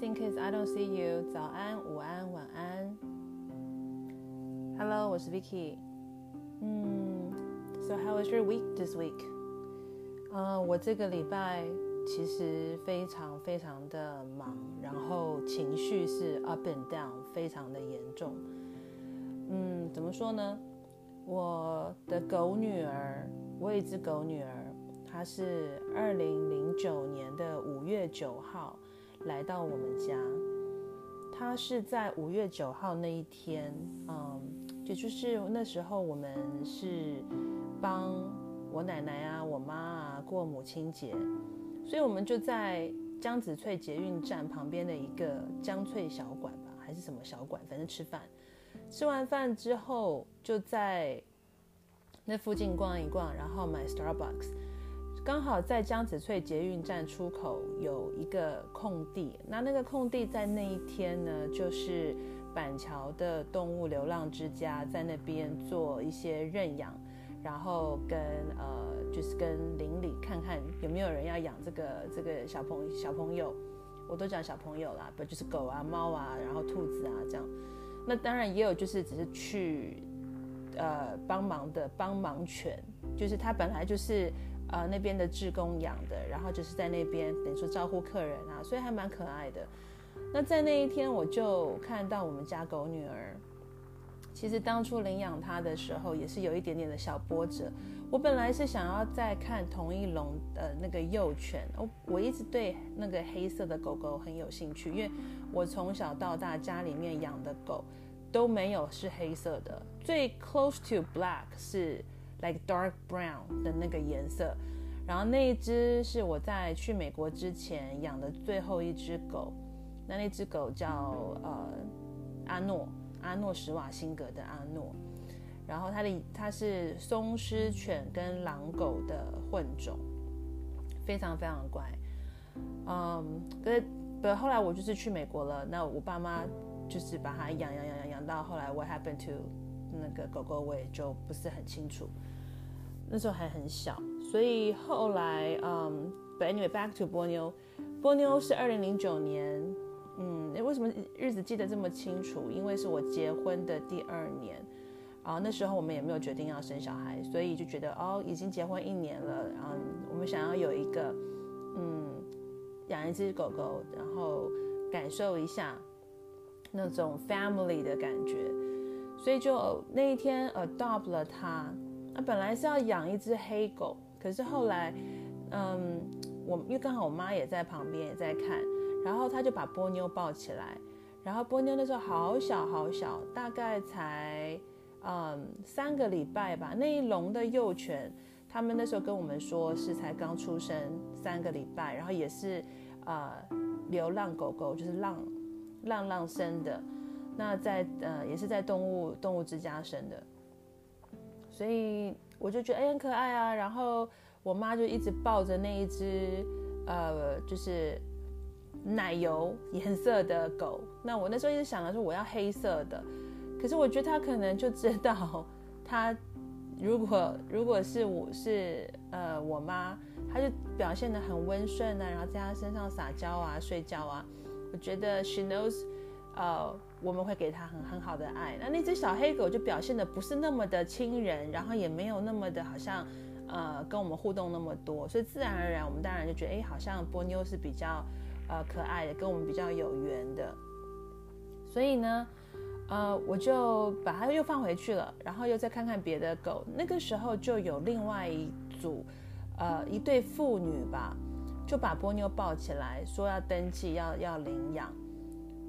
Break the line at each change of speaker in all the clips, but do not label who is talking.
Missing Kids I Don't See You，早安、午安、晚安。Hello，我是 Vicky。嗯，So how was your week this week？呃、我这个礼拜其实非常非常的忙，然后情绪是 up and down，非常的严重。嗯，怎么说呢？我的狗女儿，我有一只狗女儿，她是二零零九年的五月九号。来到我们家，他是在五月九号那一天，嗯，也就是那时候我们是帮我奶奶啊、我妈啊过母亲节，所以我们就在江子翠捷运站旁边的一个江翠小馆吧，还是什么小馆，反正吃饭。吃完饭之后，就在那附近逛一逛，然后买 Starbucks。刚好在江子翠捷运站出口有一个空地，那那个空地在那一天呢，就是板桥的动物流浪之家在那边做一些认养，然后跟呃就是跟邻里看看有没有人要养这个这个小朋小朋友，我都讲小朋友啦，不就是狗啊猫啊，然后兔子啊这样，那当然也有就是只是去呃帮忙的帮忙犬，就是他本来就是。呃，那边的志工养的，然后就是在那边等于说招呼客人啊，所以还蛮可爱的。那在那一天，我就看到我们家狗女儿，其实当初领养她的时候，也是有一点点的小波折。我本来是想要再看同一笼的那个幼犬，我我一直对那个黑色的狗狗很有兴趣，因为我从小到大家里面养的狗都没有是黑色的，最 close to black 是。Like dark brown 的那个颜色，然后那一只是我在去美国之前养的最后一只狗，那那只狗叫呃阿诺，阿诺史瓦辛格的阿诺，然后它的它是松狮犬跟狼狗的混种，非常非常乖，嗯，可是不后来我就是去美国了，那我爸妈就是把它养养养养养到后来 what happened to 那个狗狗我也就不是很清楚。那时候还很小，所以后来，嗯，But anyway back to 波妞，波妞是二零零九年，嗯，为什么日子记得这么清楚？因为是我结婚的第二年，啊，那时候我们也没有决定要生小孩，所以就觉得哦，已经结婚一年了，然后我们想要有一个，嗯，养一只狗狗，然后感受一下那种 family 的感觉，所以就那一天 adopt 了它。那本来是要养一只黑狗，可是后来，嗯，我因为刚好我妈也在旁边也在看，然后她就把波妞抱起来，然后波妞那时候好小好小，大概才嗯三个礼拜吧。那一笼的幼犬，他们那时候跟我们说是才刚出生三个礼拜，然后也是呃流浪狗狗，就是浪浪浪生的，那在呃也是在动物动物之家生的。所以我就觉得哎很可爱啊，然后我妈就一直抱着那一只呃就是奶油颜色的狗。那我那时候一直想的是我要黑色的，可是我觉得它可能就知道，它如果如果是我是呃我妈，它就表现得很温顺啊，然后在它身上撒娇啊睡觉啊，我觉得 she knows 呃。我们会给他很很好的爱。那那只小黑狗就表现得不是那么的亲人，然后也没有那么的好像，呃，跟我们互动那么多，所以自然而然我们当然就觉得，哎，好像波妞是比较，呃，可爱的，跟我们比较有缘的。所以呢，呃，我就把它又放回去了，然后又再看看别的狗。那个时候就有另外一组，呃，一对父女吧，就把波妞抱起来，说要登记，要要领养。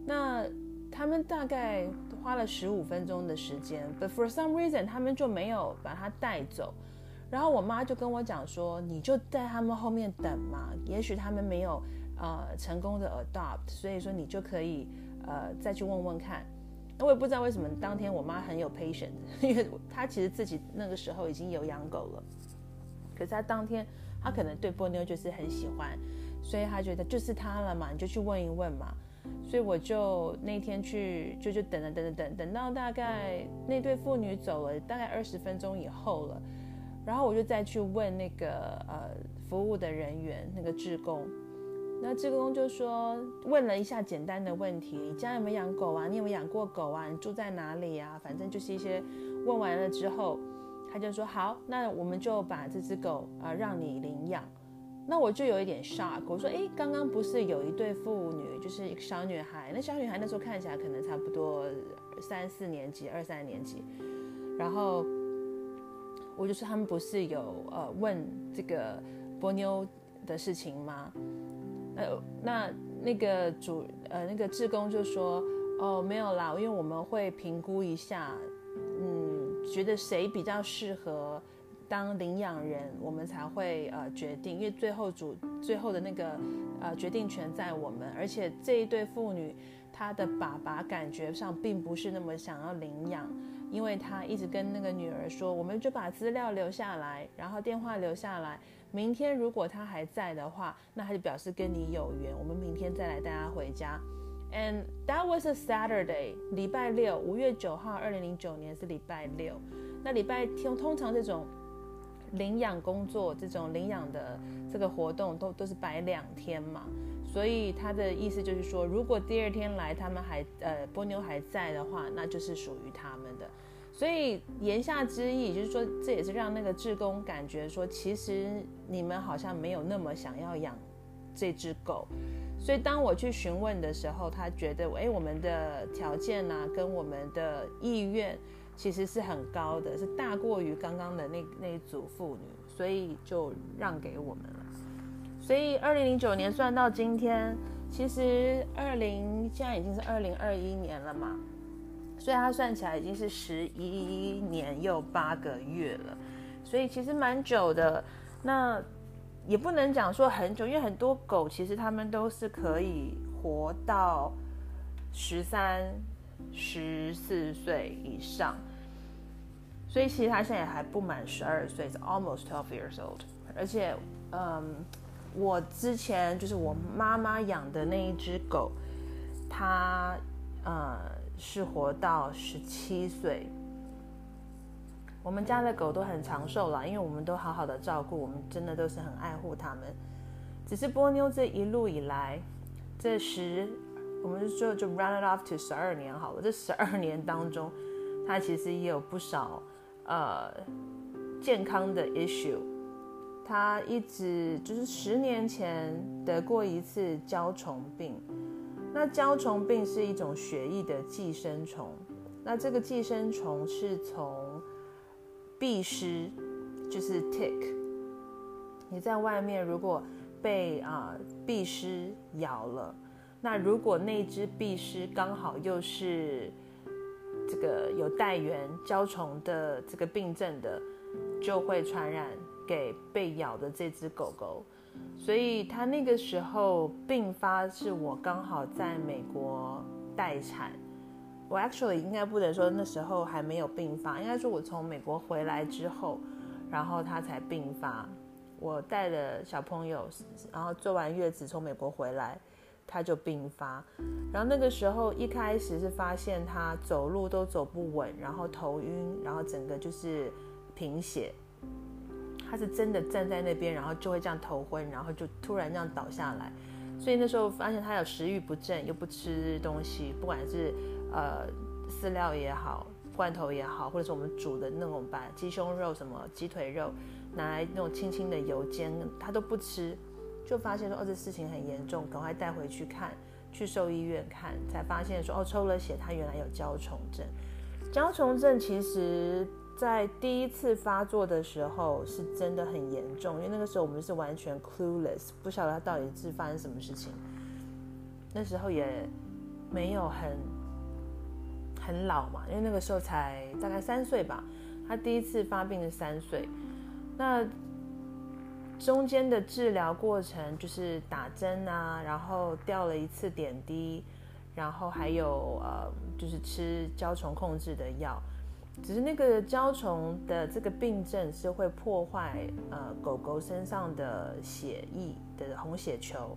那他们大概花了十五分钟的时间，but for some reason 他们就没有把它带走。然后我妈就跟我讲说：“你就在他们后面等嘛，也许他们没有呃成功的 adopt，所以说你就可以呃再去问问看。”我也不知道为什么当天我妈很有 patience，因为她其实自己那个时候已经有养狗了，可是她当天她可能对波妞就是很喜欢，所以她觉得就是她了嘛，你就去问一问嘛。所以我就那天去，就就等了等等等，等到大概那对父女走了大概二十分钟以后了，然后我就再去问那个呃服务的人员，那个志工，那志工就说，问了一下简单的问题，你家有没有养狗啊？你有没有养过狗啊？你住在哪里啊？反正就是一些问完了之后，他就说好，那我们就把这只狗啊、让你领养。那我就有一点 shock，我说，诶，刚刚不是有一对父女，就是一个小女孩，那小女孩那时候看起来可能差不多三四年级、二三年级，然后我就说他们不是有呃问这个波妞的事情吗？呃，那那个主呃那个志工就说，哦，没有啦，因为我们会评估一下，嗯，觉得谁比较适合当领养人，我们才会呃决定，因为最后主最后的那个呃决定权在我们，而且这一对父女，他的爸爸感觉上并不是那么想要领养，因为他一直跟那个女儿说，我们就把资料留下来，然后电话留下来。明天如果他还在的话，那他就表示跟你有缘。我们明天再来带他回家。And that was a Saturday，礼拜六，五月九号，二零零九年是礼拜六。那礼拜天通常这种领养工作，这种领养的这个活动都都是摆两天嘛。所以他的意思就是说，如果第二天来他们还呃波妞还在的话，那就是属于他们的。所以言下之意就是说，这也是让那个志工感觉说，其实你们好像没有那么想要养这只狗。所以当我去询问的时候，他觉得，哎，我们的条件啊，跟我们的意愿其实是很高的，是大过于刚刚的那那一组妇女，所以就让给我们了。所以二零零九年算到今天，其实二零现在已经是二零二一年了嘛。所以它算起来已经是十一年又八个月了，所以其实蛮久的。那也不能讲说很久，因为很多狗其实它们都是可以活到十三、十四岁以上。所以其实它现在还不满十二岁，是 almost twelve years old。而且，嗯，我之前就是我妈妈养的那一只狗，它，呃。是活到十七岁。我们家的狗都很长寿了，因为我们都好好的照顾，我们真的都是很爱护它们。只是波妞这一路以来，这十，我们就就 run it off to 十二年好了。这十二年当中，它其实也有不少呃健康的 issue。它一直就是十年前得过一次焦虫病。那焦虫病是一种血液的寄生虫，那这个寄生虫是从壁虱，就是 tick，你在外面如果被啊壁虱咬了，那如果那只壁虱刚好又是这个有带原焦虫的这个病症的，就会传染给被咬的这只狗狗。所以他那个时候病发，是我刚好在美国待产。我 actually 应该不能说那时候还没有病发，应该说我从美国回来之后，然后他才病发。我带了小朋友，然后坐完月子从美国回来，他就病发。然后那个时候一开始是发现他走路都走不稳，然后头晕，然后整个就是贫血。他是真的站在那边，然后就会这样头昏，然后就突然这样倒下来。所以那时候发现他有食欲不振，又不吃东西，不管是呃饲料也好，罐头也好，或者是我们煮的那种把鸡胸肉、什么鸡腿肉拿来那种轻轻的油煎，他都不吃。就发现说哦，这事情很严重，赶快带回去看，去兽医院看，才发现说哦，抽了血，他原来有焦虫症。焦虫症其实。在第一次发作的时候是真的很严重，因为那个时候我们是完全 clueless，不晓得他到底是发生什么事情。那时候也没有很很老嘛，因为那个时候才大概三岁吧。他第一次发病是三岁，那中间的治疗过程就是打针啊，然后吊了一次点滴，然后还有呃就是吃胶虫控制的药。只是那个胶虫的这个病症是会破坏呃狗狗身上的血液的红血球，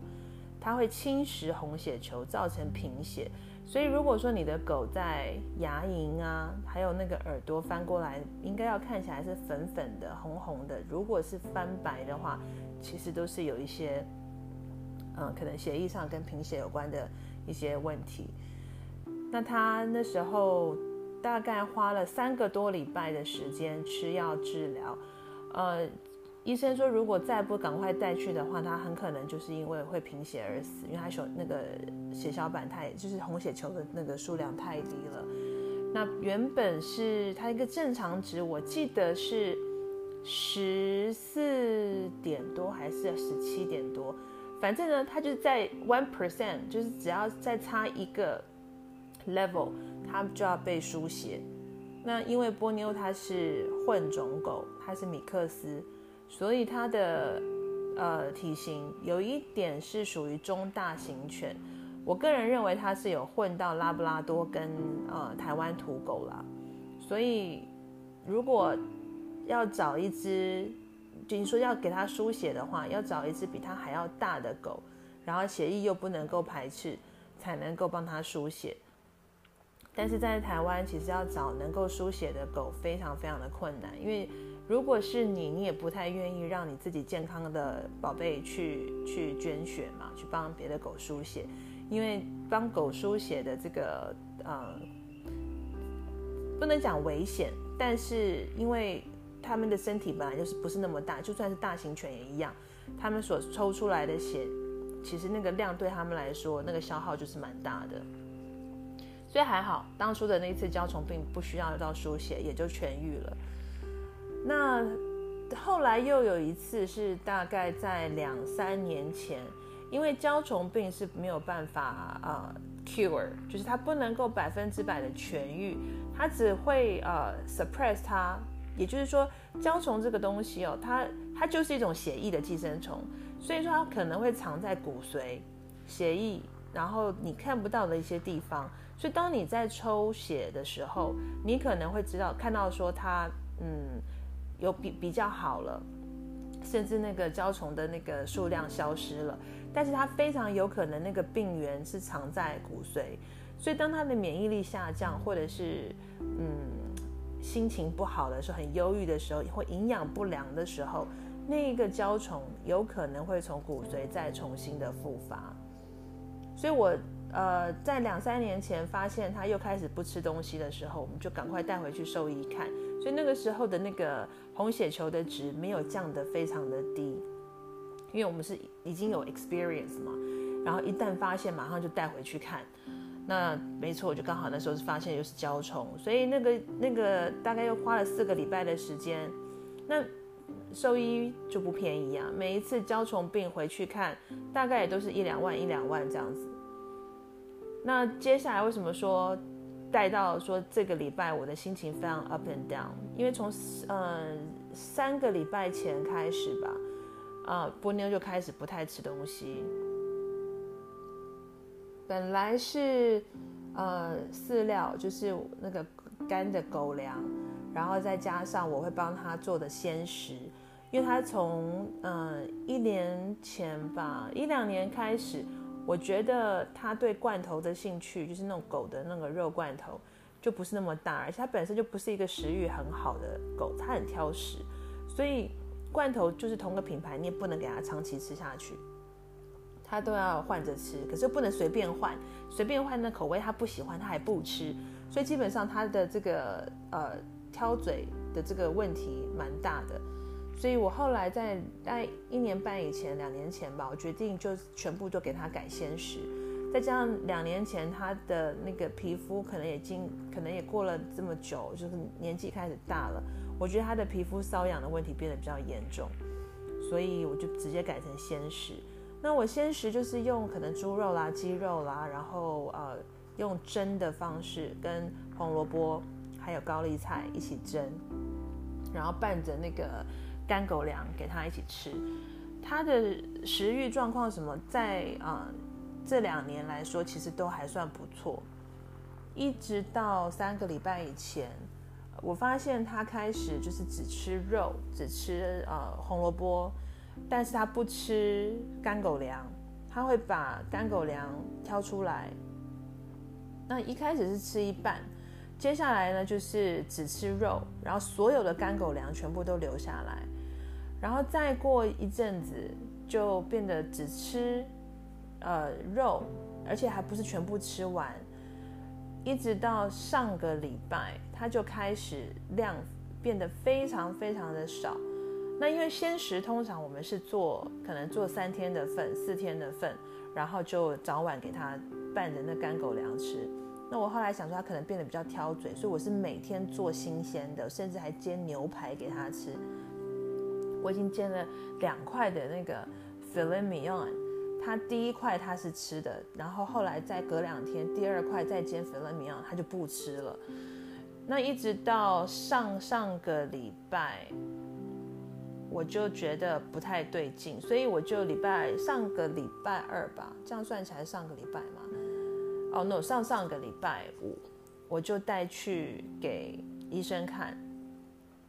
它会侵蚀红血球，造成贫血。所以如果说你的狗在牙龈啊，还有那个耳朵翻过来，应该要看起来是粉粉的、红红的。如果是翻白的话，其实都是有一些嗯，可能血液上跟贫血有关的一些问题。那他那时候大概花了三个多礼拜的时间吃药治疗，呃，医生说如果再不赶快带去的话，他很可能就是因为会贫血而死，因为他血那个血小板太，就是红血球的那个数量太低了。那原本是他一个正常值，我记得是十四点多还是十七点多，反正呢，他就在 one percent，就是只要再差一个。level，它就要被输血。那因为波妞它是混种狗，它是米克斯，所以它的呃体型有一点是属于中大型犬。我个人认为它是有混到拉布拉多跟呃台湾土狗啦。所以如果要找一只，就你说要给它输血的话，要找一只比它还要大的狗，然后血液又不能够排斥，才能够帮它输血。但是在台湾，其实要找能够输血的狗非常非常的困难，因为如果是你，你也不太愿意让你自己健康的宝贝去去捐血嘛，去帮别的狗输血，因为帮狗输血的这个呃，不能讲危险，但是因为他们的身体本来就是不是那么大，就算是大型犬也一样，他们所抽出来的血，其实那个量对他们来说，那个消耗就是蛮大的。所以还好，当初的那一次焦虫病不需要到输血，也就痊愈了。那后来又有一次是大概在两三年前，因为焦虫病是没有办法呃 cure，就是它不能够百分之百的痊愈，它只会呃 suppress 它。也就是说，焦虫这个东西哦，它它就是一种血液的寄生虫，所以说它可能会藏在骨髓、血液，然后你看不到的一些地方。所以，当你在抽血的时候，你可能会知道看到说它，嗯，有比比较好了，甚至那个胶虫的那个数量消失了，但是它非常有可能那个病源是藏在骨髓。所以，当它的免疫力下降，或者是嗯心情不好的时候，很忧郁的时候，或营养不良的时候，那一个胶虫有可能会从骨髓再重新的复发。所以我。呃，在两三年前发现他又开始不吃东西的时候，我们就赶快带回去兽医看。所以那个时候的那个红血球的值没有降得非常的低，因为我们是已经有 experience 嘛。然后一旦发现，马上就带回去看。那没错，我就刚好那时候是发现又是焦虫，所以那个那个大概又花了四个礼拜的时间。那兽医就不便宜啊，每一次焦虫病回去看，大概也都是一两万一两万这样子。那接下来为什么说带到说这个礼拜我的心情非常 up and down？因为从嗯三个礼拜前开始吧，啊波妞就开始不太吃东西。本来是呃饲料，就是那个干的狗粮，然后再加上我会帮他做的鲜食，因为他从嗯一年前吧一两年开始。我觉得他对罐头的兴趣，就是那种狗的那个肉罐头，就不是那么大，而且它本身就不是一个食欲很好的狗，它很挑食，所以罐头就是同个品牌，你也不能给它长期吃下去，它都要换着吃，可是又不能随便换，随便换那口味它不喜欢，它还不吃，所以基本上它的这个呃挑嘴的这个问题蛮大的。所以我后来在大概一年半以前、两年前吧，我决定就全部都给他改鲜食。再加上两年前他的那个皮肤可能已经可能也过了这么久，就是年纪开始大了，我觉得他的皮肤瘙痒的问题变得比较严重，所以我就直接改成鲜食。那我鲜食就是用可能猪肉啦、鸡肉啦，然后呃用蒸的方式跟红萝卜还有高丽菜一起蒸，然后拌着那个。干狗粮给他一起吃，他的食欲状况什么，在啊、这两年来说，其实都还算不错。一直到三个礼拜以前，我发现他开始就是只吃肉，只吃呃红萝卜，但是他不吃干狗粮，他会把干狗粮挑出来。那一开始是吃一半。接下来呢，就是只吃肉，然后所有的干狗粮全部都留下来，然后再过一阵子就变得只吃呃肉，而且还不是全部吃完，一直到上个礼拜，他就开始量变得非常非常的少。那因为鲜食通常我们是做可能做三天的份、四天的份，然后就早晚给他拌着那干狗粮吃。那我后来想说他可能变得比较挑嘴，所以我是每天做新鲜的，甚至还煎牛排给他吃。我已经煎了两块的那个 filet mignon，他第一块他是吃的，然后后来再隔两天，第二块再煎 filet mignon，他就不吃了。那一直到上上个礼拜，我就觉得不太对劲，所以我就礼拜上个礼拜二吧，这样算起来上个礼拜嘛。哦、，no，上上个礼拜五，我就带去给医生看。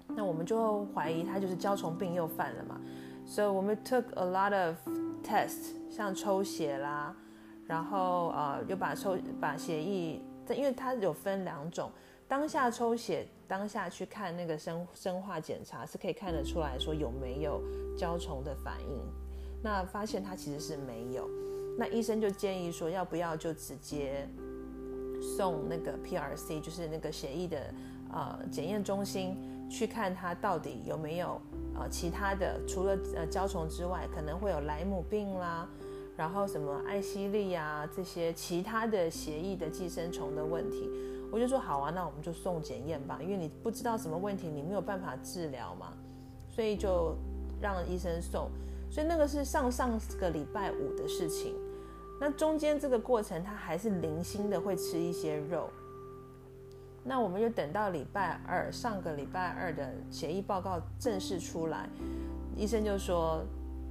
那我们就怀疑他就是焦虫病又犯了嘛，所以我们 took a lot of test，像抽血啦，然后呃又把抽把血液，因为它有分两种，当下抽血，当下去看那个生生化检查是可以看得出来说有没有焦虫的反应，那发现他其实是没有，那医生就建议说要不要就直接送那个 PRC，就是那个血液的呃检验中心。去看他到底有没有呃其他的，除了呃焦虫之外，可能会有莱姆病啦，然后什么艾希利啊这些其他的协议的寄生虫的问题。我就说好啊，那我们就送检验吧，因为你不知道什么问题，你没有办法治疗嘛，所以就让医生送。所以那个是上上个礼拜五的事情，那中间这个过程他还是零星的会吃一些肉。那我们就等到礼拜二，上个礼拜二的协议报告正式出来，医生就说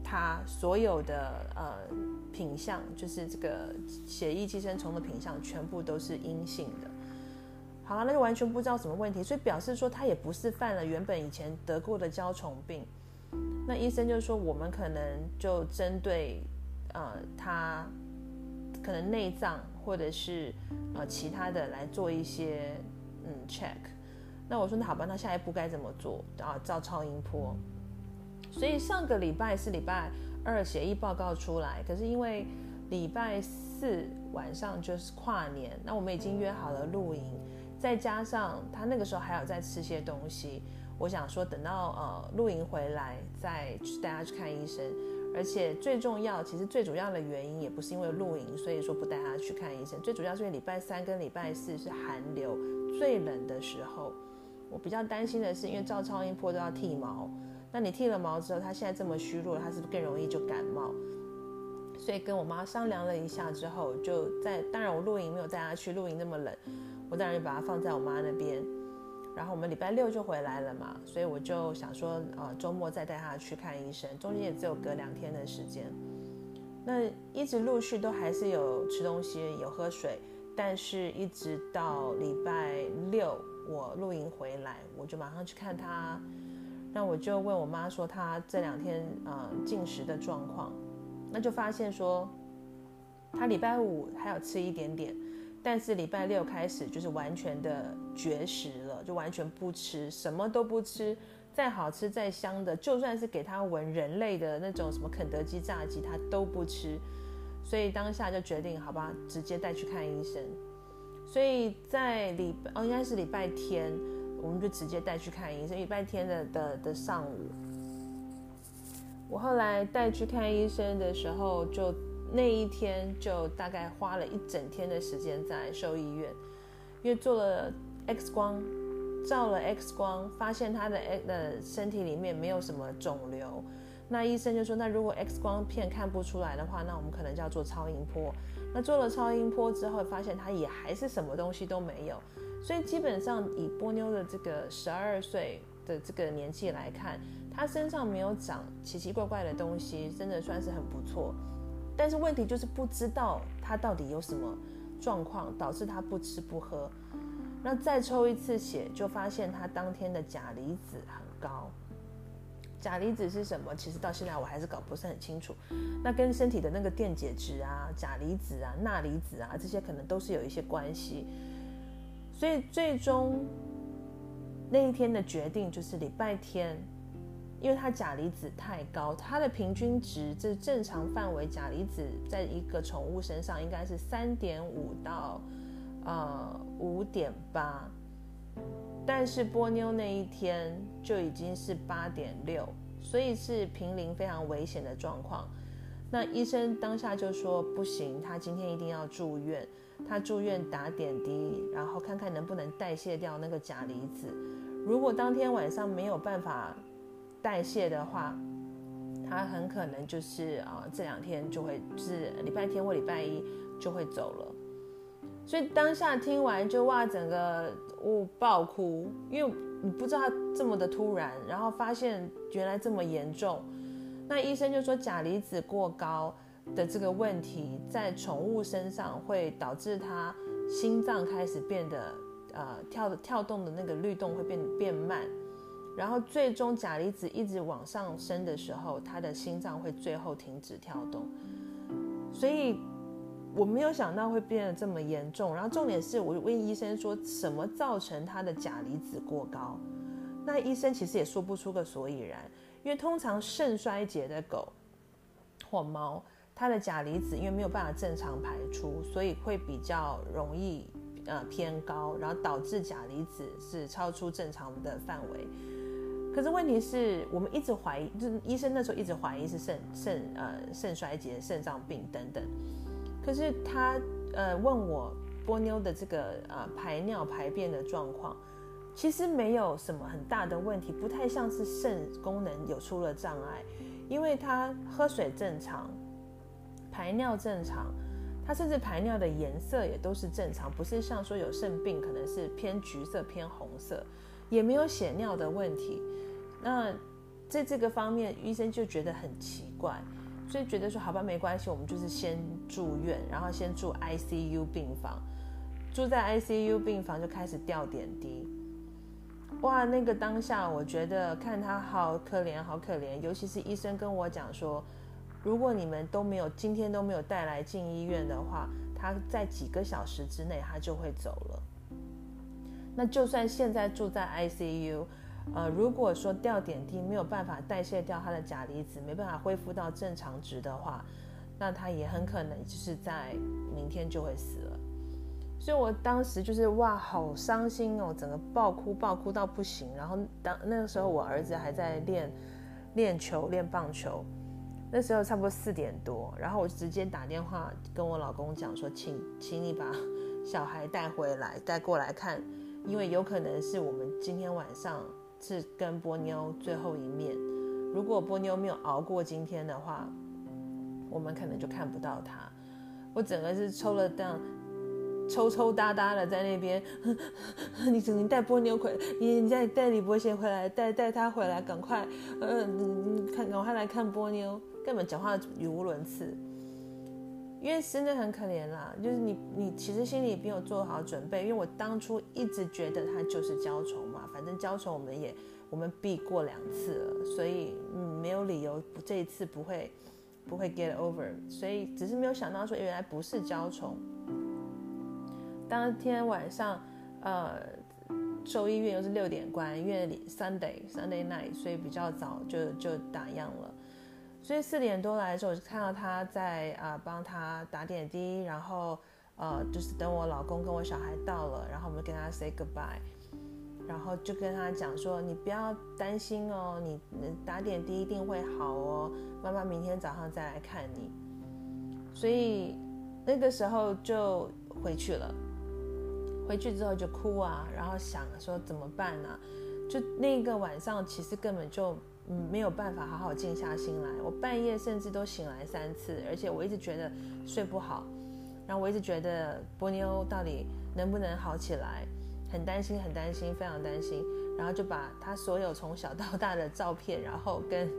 他所有的呃品相，就是这个血液寄生虫的品相，全部都是阴性的。好了，那就完全不知道什么问题，所以表示说他也不是犯了原本以前得过的焦虫病。那医生就说我们可能就针对呃他可能内脏或者是呃其他的来做一些。嗯，check。那我说那好吧，那下一步该怎么做？然后照超音波。所以上个礼拜是礼拜二协议报告出来，可是因为礼拜四晚上就是跨年，那我们已经约好了露营，再加上他那个时候还有在吃些东西，我想说等到呃露营回来再带他去看医生。而且最重要，其实最主要的原因也不是因为露营，所以说不带他去看医生。最主要是因为礼拜三跟礼拜四是寒流。最冷的时候，我比较担心的是，因为照超音波都要剃毛，那你剃了毛之后，他现在这么虚弱，他是不是更容易就感冒？所以跟我妈商量了一下之后，就在当然我露营没有带他去露营那么冷，我当然就把他放在我妈那边。然后我们礼拜六就回来了嘛，所以我就想说，呃，周末再带他去看医生，中间也只有隔两天的时间。那一直陆续都还是有吃东西，有喝水。但是，一直到礼拜六我露营回来，我就马上去看他。那我就问我妈说，他这两天呃进食的状况，那就发现说，他礼拜五还有吃一点点，但是礼拜六开始就是完全的绝食了，就完全不吃，什么都不吃，再好吃再香的，就算是给他闻人类的那种什么肯德基炸鸡，他都不吃。所以当下就决定，好吧，直接带去看医生。所以在礼拜哦，应该是礼拜天，我们就直接带去看医生。礼拜天的的的上午，我后来带去看医生的时候，就那一天就大概花了一整天的时间在兽医院，因为做了 X 光，照了 X 光，发现他的身体里面没有什么肿瘤。那医生就说，那如果 X 光片看不出来的话，那我们可能就要做超音波。那做了超音波之后，发现他也还是什么东西都没有。所以基本上以波妞的这个十二岁的这个年纪来看，他身上没有长奇奇怪怪的东西，真的算是很不错。但是问题就是不知道他到底有什么状况导致他不吃不喝。那再抽一次血，就发现他当天的钾离子很高。钾离子是什么？其实到现在我还是搞不是很清楚。那跟身体的那个电解质啊、钾离子啊、钠离子啊这些可能都是有一些关系。所以最终那一天的决定就是礼拜天因为他钾离子太高，他的平均值这正常范围，钾离子在一个宠物身上应该是三点五到呃五点八，但是波妞那一天就已经是八点六，所以是濒临非常危险的状况。那医生当下就说不行，他今天一定要住院，他住院打点滴，然后看看能不能代谢掉那个钾离子。如果当天晚上没有办法，代谢的话，他很可能就是啊、这两天就会、是礼拜天或礼拜一就会走了。所以当下听完就哇，整个呜爆哭，因为你不知道这么的突然，然后发现原来这么严重。那医生就说钾离子过高的这个问题，在宠物身上会导致它心脏开始变得呃跳跳动的那个律动会变变慢。然后最终钾离子一直往上升的时候，他的心脏会最后停止跳动。所以我没有想到会变得这么严重。然后重点是我问医生说，什么造成他的钾离子过高？那医生其实也说不出个所以然。因为通常肾衰竭的狗或猫，它的钾离子因为没有办法正常排出，所以会比较容易呃偏高，然后导致钾离子是超出正常的范围。可是问题是我们一直怀疑，就是医生那时候一直怀疑是肾肾呃肾衰竭、肾脏病等等。可是他呃问我波妞的这个呃排尿排便的状况，其实没有什么很大的问题，不太像是肾功能有出了障碍，因为他喝水正常，排尿正常，他甚至排尿的颜色也都是正常，不是像说有肾病可能是偏橘色偏红色，也没有血尿的问题。那在这个方面，医生就觉得很奇怪，所以觉得说好吧，没关系，我们就是先住院，然后先住 ICU 病房，住在 ICU 病房就开始吊点滴。哇，那个当下我觉得看他好可怜，好可怜，尤其是医生跟我讲说，如果你们都没有今天都没有带来进医院的话，他在几个小时之内他就会走了。那就算现在住在 ICU。呃，如果说吊点滴没有办法代谢掉他的钾离子，没办法恢复到正常值的话，那他也很可能就是在明天就会死了。所以我当时就是哇，好伤心哦，整个爆哭爆哭到不行。然后当那个时候我儿子还在练练球练棒球，那时候差不多四点多，然后我直接打电话跟我老公讲说，请请你把小孩带回来带过来看，因为有可能是我们今天晚上。是跟波妞最后一面，如果波妞没有熬过今天的话，我们可能就看不到他。我整个是抽了档，抽抽搭搭的在那边。你只能带波妞回，你你再带李伯贤回来，带带他回来，赶快，嗯，看赶快来看波妞，根本讲话语无伦次。因为真的很可怜啦，就是你你其实心里没有做好准备，因为我当初一直觉得他就是焦虫嘛，反正焦虫我们也我们避过两次了，所以嗯没有理由这一次不会不会 get over，所以只是没有想到说原来不是焦虫。当天晚上呃兽医院又是六点关，因为 Sunday Sunday night，所以比较早就就打烊了。所以四点多来的时候，我就看到他在啊帮他打点滴，然后呃就是等我老公跟我小孩到了，然后我们跟他 say goodbye，然后就跟他讲说，你不要担心哦，你打点滴一定会好哦，妈妈明天早上再来看你。所以那个时候就回去了，回去之后就哭啊，然后想说怎么办呢？就那个晚上其实根本就。没有办法好好静下心来。我半夜甚至都醒来三次，而且我一直觉得睡不好。然后我一直觉得波妞到底能不能好起来，很担心，很担心，非常担心。然后就把他所有从小到大的照片，然后跟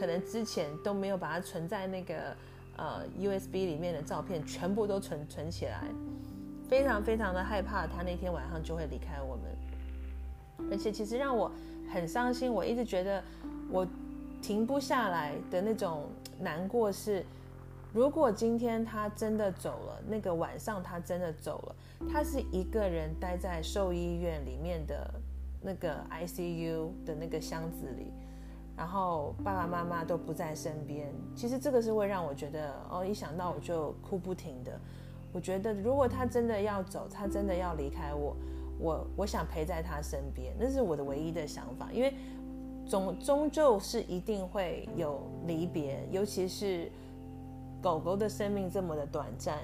可能之前都没有把它存在那个呃 USB 里面的照片，全部都存存起来。非常非常的害怕他那天晚上就会离开我们。而且其实让我很伤心，我一直觉得。我停不下来的那种难过是，如果今天他真的走了，那个晚上他真的走了，他是一个人待在兽医院里面的那个 ICU 的那个箱子里，然后爸爸妈妈都不在身边，其实这个是会让我觉得哦，一想到我就哭不停的。我觉得如果他真的要走，他真的要离开我，我我想陪在他身边，那是我的唯一的想法，因为终终究是一定会有离别，尤其是狗狗的生命这么的短暂，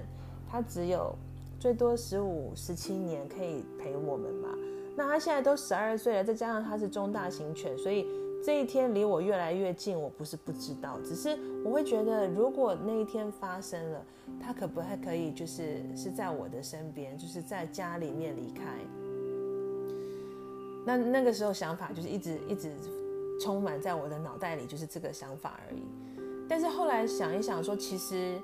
它只有最多十五、十七年可以陪我们嘛。那它现在都十二岁了，再加上它是中大型犬，所以。这一天离我越来越近，我不是不知道，只是我会觉得，如果那一天发生了，他可不还可以，就是是在我的身边，就是在家里面离开。那那个时候想法就是一直一直充满在我的脑袋里，就是这个想法而已。但是后来想一想，说其实，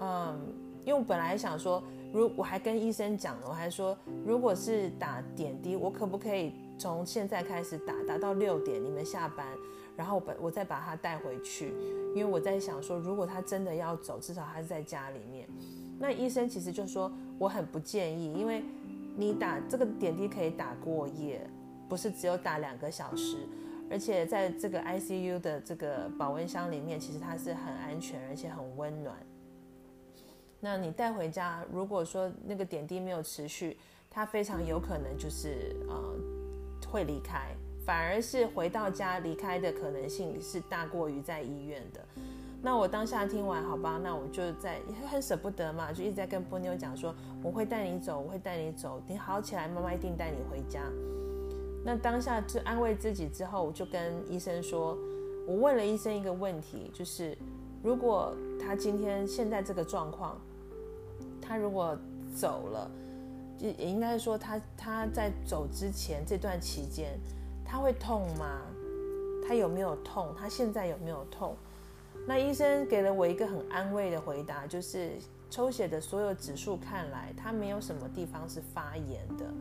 嗯，因为我本来想说，如我还跟医生讲了，我还说，如果是打点滴，我可不可以？从现在开始打，打到六点，你们下班，然后我我再把他带回去，因为我在想说，如果他真的要走，至少他是在家里面。那医生其实就说我很不建议，因为你打这个点滴可以打过夜，不是只有打两个小时，而且在这个 ICU 的这个保温箱里面，其实它是很安全而且很温暖。那你带回家，如果说那个点滴没有持续，它非常有可能就是呃。会离开，反而是回到家离开的可能性是大过于在医院的。那我当下听完，好吧，那我就在很舍不得嘛，就一直在跟波妞讲说，我会带你走，我会带你走，你好起来，妈妈一定带你回家。那当下就安慰自己之后，我就跟医生说，我问了医生一个问题，就是如果他今天现在这个状况，他如果走了。也也应该说他，他他在走之前这段期间，他会痛吗？他有没有痛？他现在有没有痛？那医生给了我一个很安慰的回答，就是抽血的所有指数看来，他没有什么地方是发炎的，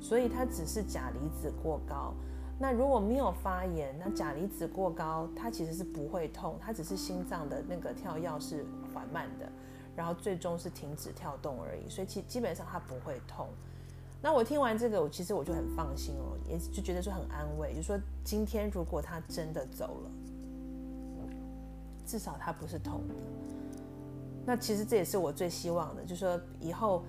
所以他只是钾离子过高。那如果没有发炎，那钾离子过高，它其实是不会痛，它只是心脏的那个跳跃是缓慢的。然后最终是停止跳动而已，所以其基本上它不会痛。那我听完这个，我其实我就很放心哦，也就觉得说很安慰，就说今天如果他真的走了，至少他不是痛的。那其实这也是我最希望的，就说以后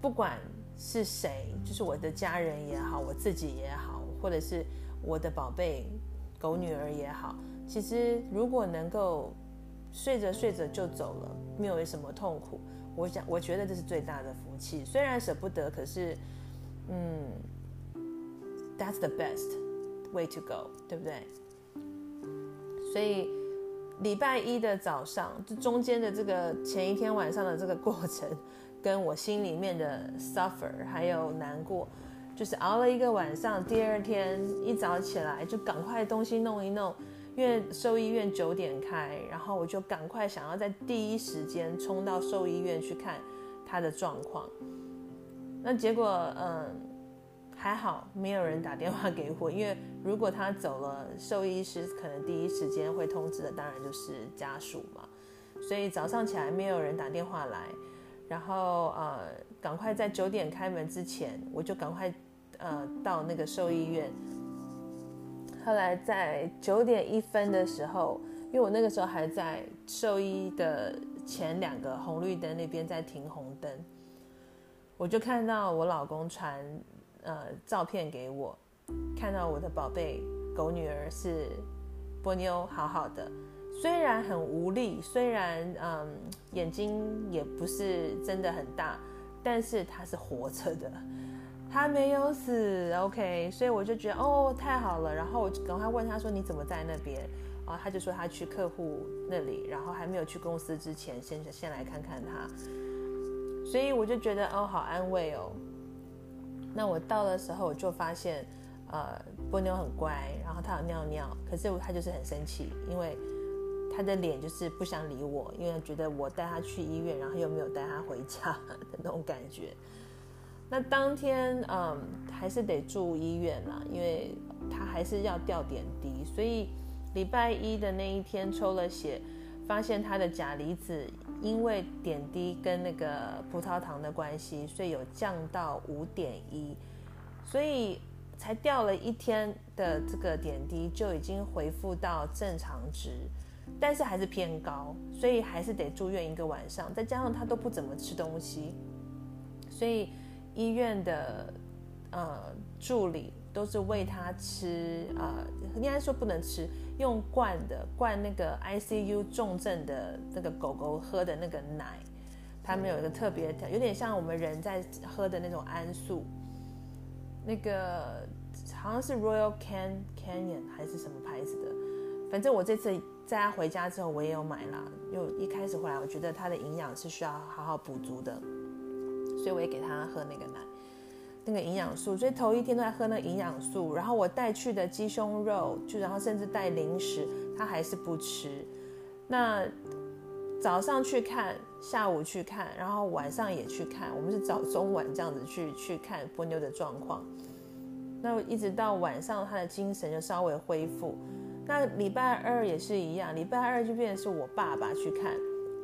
不管是谁，就是我的家人也好，我自己也好，或者是我的宝贝狗女儿也好，其实如果能够。睡着睡着就走了，没有什么痛苦。我想，我觉得这是最大的福气。虽然舍不得，可是，嗯，That's the best way to go，对不对？所以礼拜一的早上，这中间的这个前一天晚上的这个过程，跟我心里面的 suffer 还有难过，就是熬了一个晚上，第二天一早起来就赶快东西弄一弄。因为兽医院九点开，然后我就赶快想要在第一时间冲到兽医院去看他的状况。那结果，嗯，还好没有人打电话给我，因为如果他走了，兽医师可能第一时间会通知的，当然就是家属嘛。所以早上起来没有人打电话来，然后呃，赶快在九点开门之前，我就赶快呃到那个兽医院。后来在九点一分的时候，因为我那个时候还在兽医的前两个红绿灯那边在停红灯，我就看到我老公传呃照片给我，看到我的宝贝狗女儿是波妞，好好的，虽然很无力，虽然嗯眼睛也不是真的很大，但是他是活着的。他没有死，OK，所以我就觉得哦，太好了，然后我就赶快问他说，你怎么在那边？然后他就说他去客户那里，然后还没有去公司之前先先来看看他，所以我就觉得哦好安慰哦。那我到的时候我就发现，呃，波妞很乖，然后他有尿尿，可是他就是很生气，因为他的脸就是不想理我，因为觉得我带他去医院，然后又没有带他回家的那种感觉。那当天，嗯，还是得住医院啦，因为他还是要吊点滴，所以礼拜一的那一天抽了血，发现他的钾离子因为点滴跟那个葡萄糖的关系，所以有降到五点一，所以才掉了一天的这个点滴就已经恢复到正常值，但是还是偏高，所以还是得住院一个晚上。再加上他都不怎么吃东西，所以医院的呃助理都是喂他吃、呃，应该说不能吃，用灌的灌那个 ICU 重症的那个狗狗喝的那个奶，他们有一个特别的，有点像我们人在喝的那种安素。那个好像是 Royal Can Canyon 还是什么牌子的，反正我这次在他回家之后，我也有买啦。因为一开始回来，我觉得他的营养是需要好好补足的，所以我也给他喝那个奶，那个营养素。所以头一天都在喝那个营养素，然后我带去的鸡胸肉，就然后甚至带零食，他还是不吃。那早上去看，下午去看，然后晚上也去看，我们是早中晚这样子去去看波妞的状况。那一直到晚上，他的精神就稍微恢复。那礼拜二也是一样，礼拜二就变成是我爸爸去看，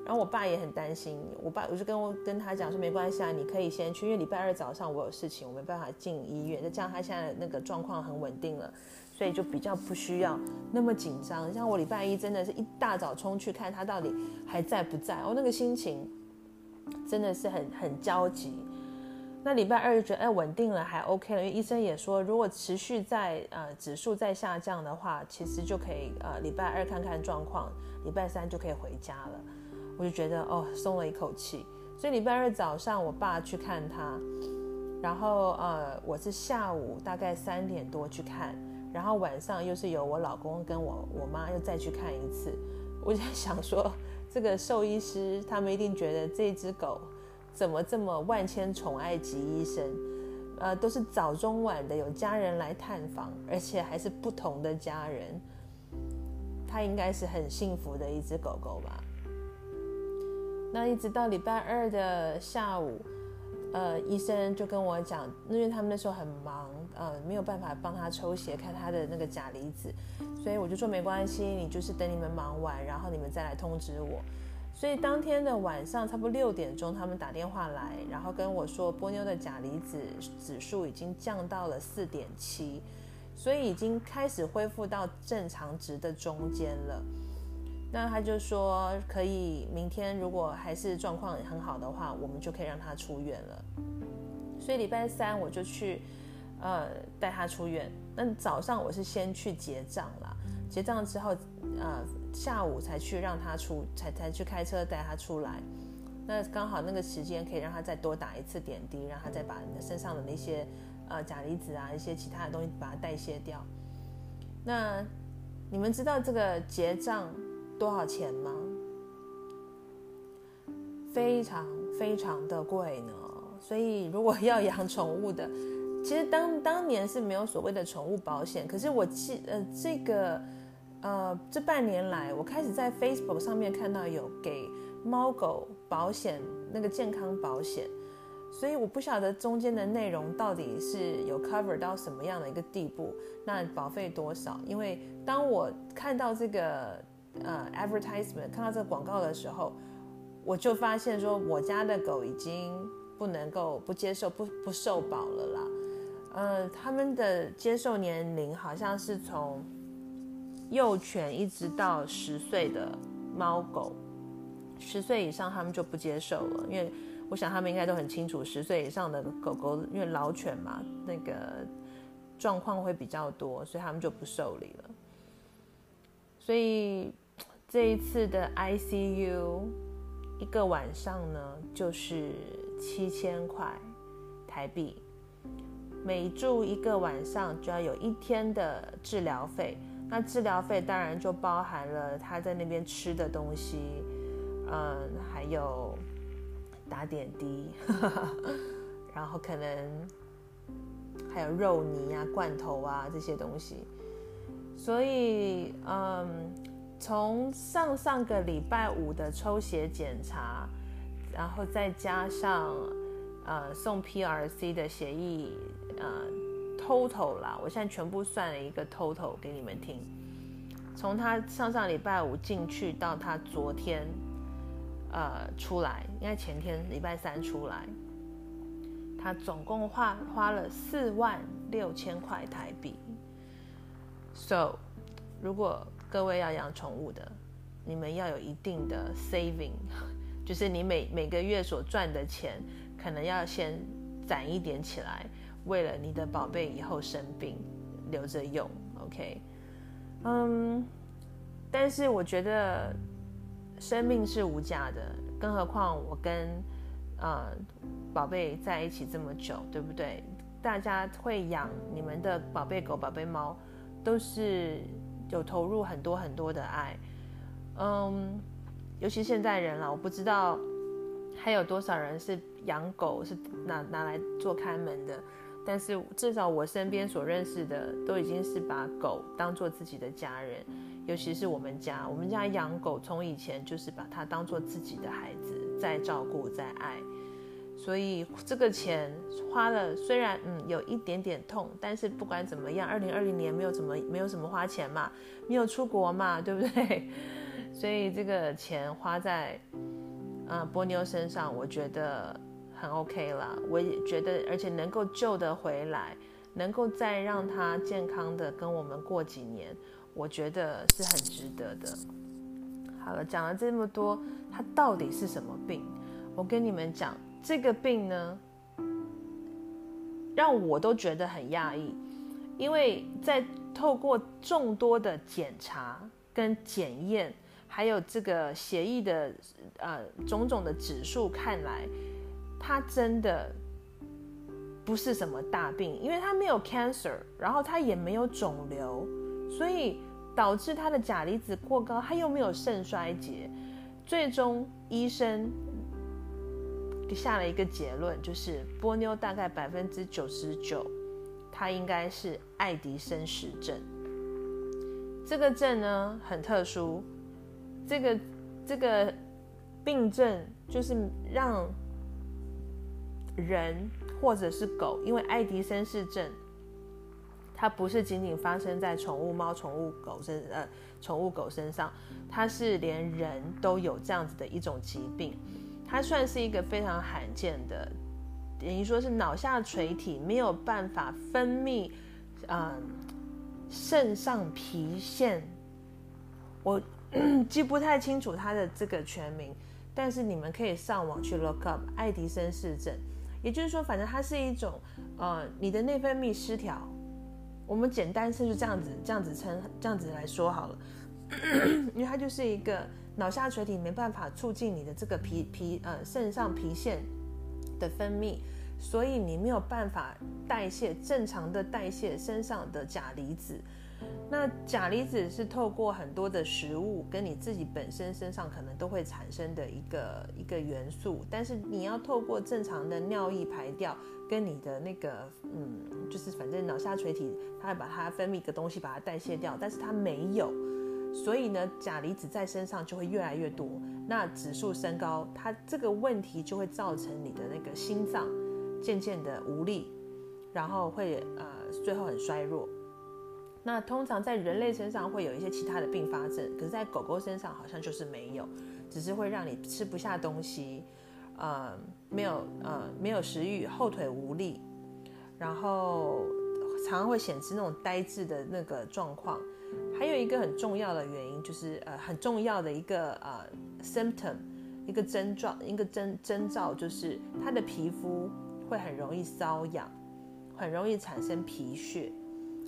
然后我爸也很担心。我爸我就跟我跟他讲说，没关系啊，你可以先去，因为礼拜二早上我有事情，我没办法进医院。再加上他现在那个状况很稳定了。所以就比较不需要那么紧张。像我礼拜一真的是一大早冲去看他到底还在不在，哦，那个心情真的是很很焦急。那礼拜二就觉得哎稳定了，还 OK 了，因为医生也说如果持续在呃指数在下降的话，其实就可以呃礼拜二看看状况，礼拜三就可以回家了。我就觉得哦松了一口气。所以礼拜二早上我爸去看他，然后呃我是下午大概三点多去看。然后晚上又是由我老公跟我我妈又再去看一次，我就想说，这个兽医师他们一定觉得这只狗怎么这么万千宠爱及医生，呃，都是早中晚的有家人来探访，而且还是不同的家人，它应该是很幸福的一只狗狗吧。那一直到礼拜二的下午。呃，医生就跟我讲，因为他们那时候很忙，呃，没有办法帮他抽血看他的那个钾离子，所以我就说没关系，你就是等你们忙完，然后你们再来通知我。所以当天的晚上差不多六点钟，他们打电话来，然后跟我说波妞的钾离子指数已经降到了四点七，所以已经开始恢复到正常值的中间了。那他就说可以，明天如果还是状况很好的话，我们就可以让他出院了。所以礼拜三我就去，呃，带他出院。那早上我是先去结账啦，结账之后，呃，下午才去让他出，才才去开车带他出来。那刚好那个时间可以让他再多打一次点滴，让他再把你的身上的那些呃钾离子啊一些其他的东西把它代谢掉。那你们知道这个结账多少钱吗？非常非常的贵呢。所以如果要养宠物的，其实当当年是没有所谓的宠物保险。可是我记呃这个呃这半年来，我开始在 Facebook 上面看到有给猫狗保险那个健康保险。所以我不晓得中间的内容到底是有 cover 到什么样的一个地步，那保费多少？因为当我看到这个。呃，advertisement 看到这个广告的时候，我就发现说，我家的狗已经不能够不接受不不受保了啦。呃，他们的接受年龄好像是从幼犬一直到十岁的猫狗，十岁以上他们就不接受了，因为我想他们应该都很清楚，十岁以上的狗狗因为老犬嘛，那个状况会比较多，所以他们就不受理了。所以。这一次的 ICU 一个晚上呢，就是七千块台币，每住一个晚上就要有一天的治疗费。那治疗费当然就包含了他在那边吃的东西，嗯，还有打点滴，然后可能还有肉泥啊、罐头啊这些东西。所以，嗯。从上上个礼拜五的抽血检查，然后再加上呃送 PRC 的协议，呃 total 啦，我现在全部算了一个 total 给你们听。从他上上礼拜五进去到他昨天呃出来，应该前天礼拜三出来，他总共花花了四万六千块台币。So，如果各位要养宠物的，你们要有一定的 saving，就是你每每个月所赚的钱，可能要先攒一点起来，为了你的宝贝以后生病留着用。OK，嗯，但是我觉得生命是无价的，更何况我跟呃宝贝在一起这么久，对不对？大家会养你们的宝贝狗、宝贝猫，都是有投入很多很多的爱。嗯，尤其现在人了，我不知道还有多少人是养狗是拿拿来做看门的。但是至少我身边所认识的，都已经是把狗当做自己的家人。尤其是我们家，我们家养狗从以前就是把它当做自己的孩子在照顾在爱。所以这个钱花了，虽然嗯有一点点痛，但是不管怎么样，二零二零年没有怎么没有什么花钱嘛，没有出国嘛，对不对？所以这个钱花在，呃，波妞身上，我觉得很 OK 啦。我也觉得，而且能够救得回来，能够再让他健康的跟我们过几年，我觉得是很值得的。好了，讲了这么多，他到底是什么病？我跟你们讲，这个病呢，让我都觉得很讶异，因为在透过众多的检查跟检验。还有这个协议的呃种种的指数看来，他真的不是什么大病，因为他没有 cancer，然后他也没有肿瘤，所以导致他的钾离子过高，他又没有肾衰竭，最终医生下了一个结论，就是波妞大概百分之九十九，他应该是爱迪生氏症。这个症呢很特殊。这个这个病症就是让人或者是狗，因为爱迪生氏症，它不是仅仅发生在宠物猫、宠物狗身呃宠物狗身上，它是连人都有这样子的一种疾病，它算是一个非常罕见的，等于说是脑下垂体没有办法分泌啊肾上皮腺，我。记不太清楚他的这个全名，但是你们可以上网去 look up 爱迪生氏症，也就是说，反正它是一种，呃，你的内分泌失调。我们简单是就这样子，这样子称，这样子来说好了，因为它就是一个脑下垂体没办法促进你的这个皮皮呃肾上皮腺的分泌，所以你没有办法代谢正常的代谢身上的钾离子。那钾离子是透过很多的食物跟你自己本身身上可能都会产生的一个一个元素，但是你要透过正常的尿液排掉，跟你的那个嗯，就是反正脑下垂体它会把它分泌的东西把它代谢掉，但是它没有，所以呢钾离子在身上就会越来越多，那指数升高，它这个问题就会造成你的那个心脏渐渐的无力，然后会呃最后很衰弱。那通常在人类身上会有一些其他的并发症，可是，在狗狗身上好像就是没有，只是会让你吃不下东西，呃，没有呃没有食欲，后腿无力，然后常常会显示那种呆滞的那个状况。还有一个很重要的原因就是呃很重要的一个呃 symptom，一个症状，一个征征兆就是它的皮肤会很容易瘙痒，很容易产生皮屑。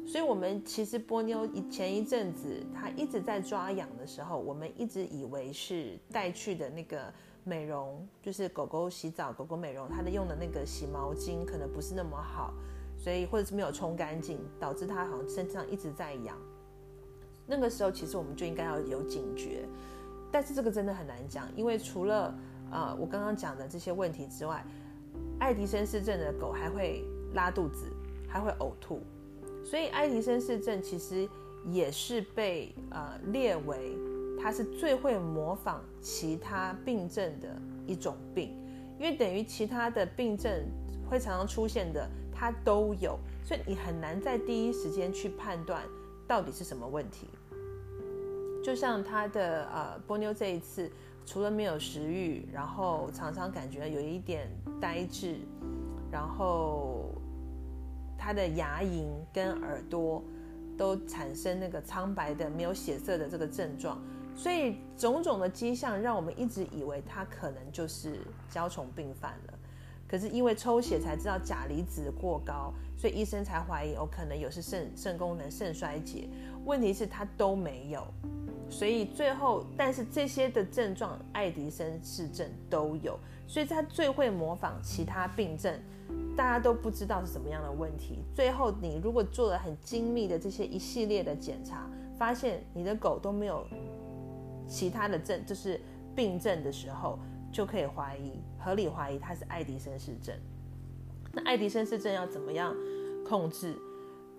所以，我们其实波妞一前一阵子，它一直在抓痒的时候，我们一直以为是带去的那个美容，就是狗狗洗澡、狗狗美容，它的用的那个洗毛巾可能不是那么好，所以或者是没有冲干净，导致它好像身上一直在痒。那个时候，其实我们就应该要有警觉。但是这个真的很难讲，因为除了、呃、我刚刚讲的这些问题之外，爱迪生氏症的狗还会拉肚子，还会呕吐。所以，爱迪生氏症其实也是被呃列为它是最会模仿其他病症的一种病，因为等于其他的病症会常常出现的，它都有，所以你很难在第一时间去判断到底是什么问题。就像他的呃波妞这一次，除了没有食欲，然后常常感觉有一点呆滞，然后。他的牙龈跟耳朵都产生那个苍白的、没有血色的这个症状，所以种种的迹象让我们一直以为他可能就是焦虫病犯了。可是因为抽血才知道钾离子过高，所以医生才怀疑哦，可能有是肾肾功能肾衰竭。问题是他都没有，所以最后，但是这些的症状爱迪生氏症都有，所以他最会模仿其他病症，大家都不知道是什么样的问题。最后你如果做了很精密的这些一系列的检查，发现你的狗都没有其他的症，就是病症的时候。就可以怀疑，合理怀疑它是爱迪生氏症。那爱迪生氏症要怎么样控制？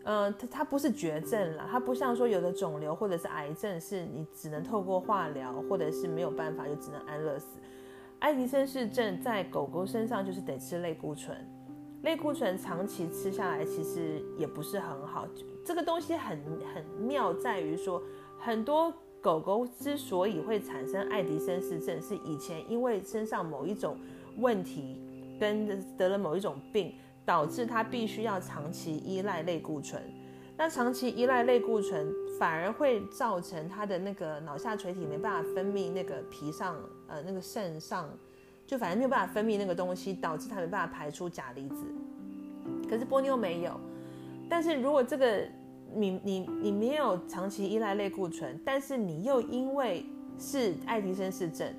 呃，它它不是绝症啦，它不像说有的肿瘤或者是癌症，是你只能透过化疗，或者是没有办法就只能安乐死。爱迪生氏症在狗狗身上就是得吃类固醇，类固醇长期吃下来其实也不是很好。这个东西很很妙，在于说很多。狗狗之所以会产生爱迪生氏症，是以前因为身上某一种问题跟得了某一种病，导致它必须要长期依赖类固醇。那长期依赖类固醇，反而会造成它的那个脑下垂体没办法分泌那个皮上呃那个肾上，就反正没有办法分泌那个东西，导致它没办法排出钾离子。可是波妞没有，但是如果这个。你你你没有长期依赖类固醇，但是你又因为是爱迪生氏症，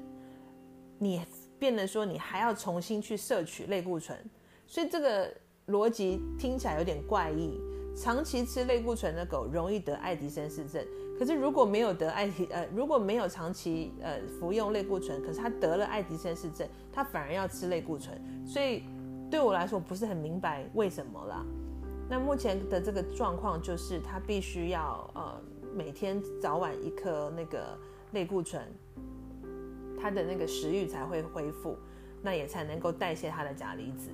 你变得说你还要重新去摄取类固醇，所以这个逻辑听起来有点怪异。长期吃类固醇的狗容易得爱迪生氏症，可是如果没有得爱迪呃如果没有长期呃服用类固醇，可是他得了爱迪生氏症，他反而要吃类固醇，所以对我来说不是很明白为什么啦。那目前的这个状况就是，他必须要呃每天早晚一颗那个类固醇，他的那个食欲才会恢复，那也才能够代谢他的钾离子。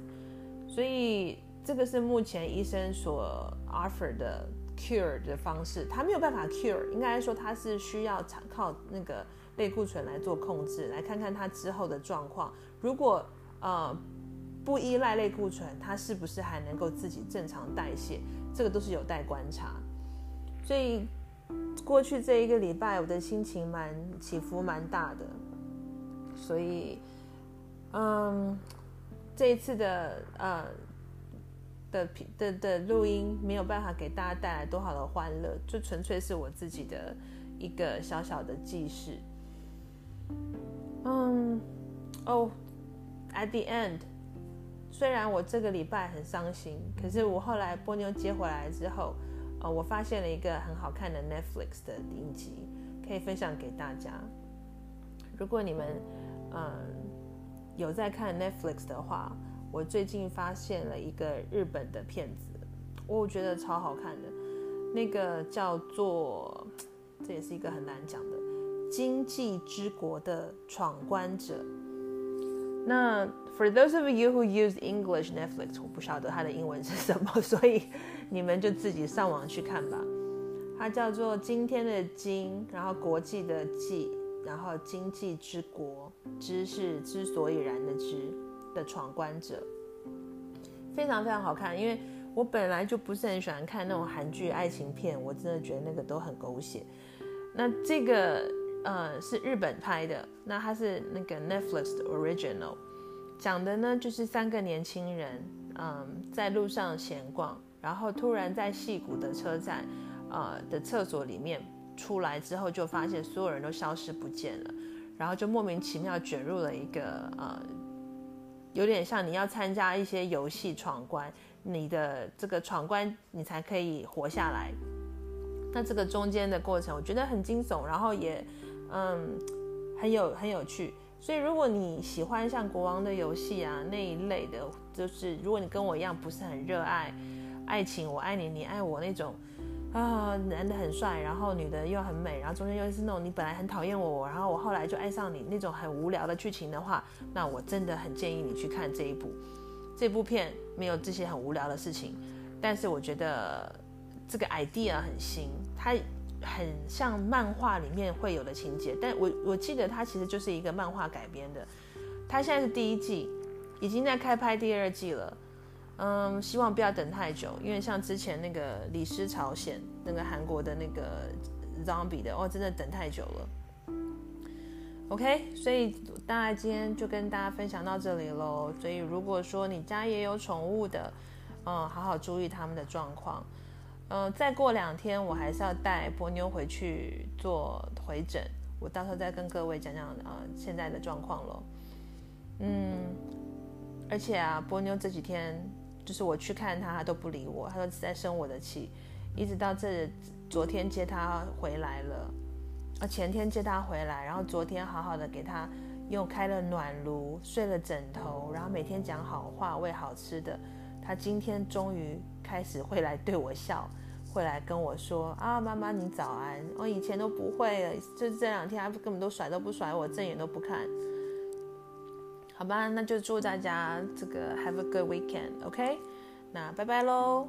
所以这个是目前医生所 offer 的 cure 的方式，他没有办法 cure，应该说他是需要靠那个类固醇来做控制，来看看他之后的状况。如果呃。不依赖类固醇，它是不是还能够自己正常代谢？这个都是有待观察。所以过去这一个礼拜，我的心情蛮起伏蛮大的。所以，嗯，这一次的呃的的的录音没有办法给大家带来多少的欢乐，就纯粹是我自己的一个小小的记事。嗯，哦，at the end。虽然我这个礼拜很伤心，可是我后来波妞接回来之后，呃，我发现了一个很好看的 Netflix 的影集，可以分享给大家。如果你们嗯有在看 Netflix 的话，我最近发现了一个日本的片子，我觉得超好看的，那个叫做，这也是一个很难讲的《经济之国的闯关者》。那 For those of you who use English Netflix，我不晓得它的英文是什么，所以你们就自己上网去看吧。它叫做今天的今，然后国际的际，然后经济之国，之是之所以然的之的闯关者，非常非常好看。因为我本来就不是很喜欢看那种韩剧爱情片，我真的觉得那个都很狗血。那这个。呃，是日本拍的，那它是那个 Netflix 的 original，讲的呢就是三个年轻人，嗯，在路上闲逛，然后突然在戏谷的车站，呃的厕所里面出来之后，就发现所有人都消失不见了，然后就莫名其妙卷入了一个呃，有点像你要参加一些游戏闯关，你的这个闯关你才可以活下来，那这个中间的过程我觉得很惊悚，然后也。嗯，很有很有趣，所以如果你喜欢像国王的游戏啊那一类的，就是如果你跟我一样不是很热爱爱情，我爱你，你爱我那种啊，男的很帅，然后女的又很美，然后中间又是那种你本来很讨厌我，然后我后来就爱上你那种很无聊的剧情的话，那我真的很建议你去看这一部。这部片没有这些很无聊的事情，但是我觉得这个 idea 很新，它。很像漫画里面会有的情节，但我我记得它其实就是一个漫画改编的。它现在是第一季，已经在开拍第二季了。嗯，希望不要等太久，因为像之前那个李尸朝鲜那个韩国的那个 zombie 的，哦，真的等太久了。OK，所以大家今天就跟大家分享到这里喽。所以如果说你家也有宠物的，嗯，好好注意他们的状况。嗯，再过两天我还是要带波妞回去做回诊，我到时候再跟各位讲讲啊现在的状况喽。嗯，而且啊，波妞这几天就是我去看他，他都不理我，他都在生我的气，一直到这昨天接他回来了。啊前天接他回来，然后昨天好好的给他用开了暖炉，睡了枕头，然后每天讲好话，喂好吃的。他今天终于开始会来对我笑，会来跟我说啊，妈妈你早安。我以前都不会，就这两天他根本都甩都不甩我，正眼都不看。好吧，那就祝大家这个 have a good weekend，OK？那拜拜喽。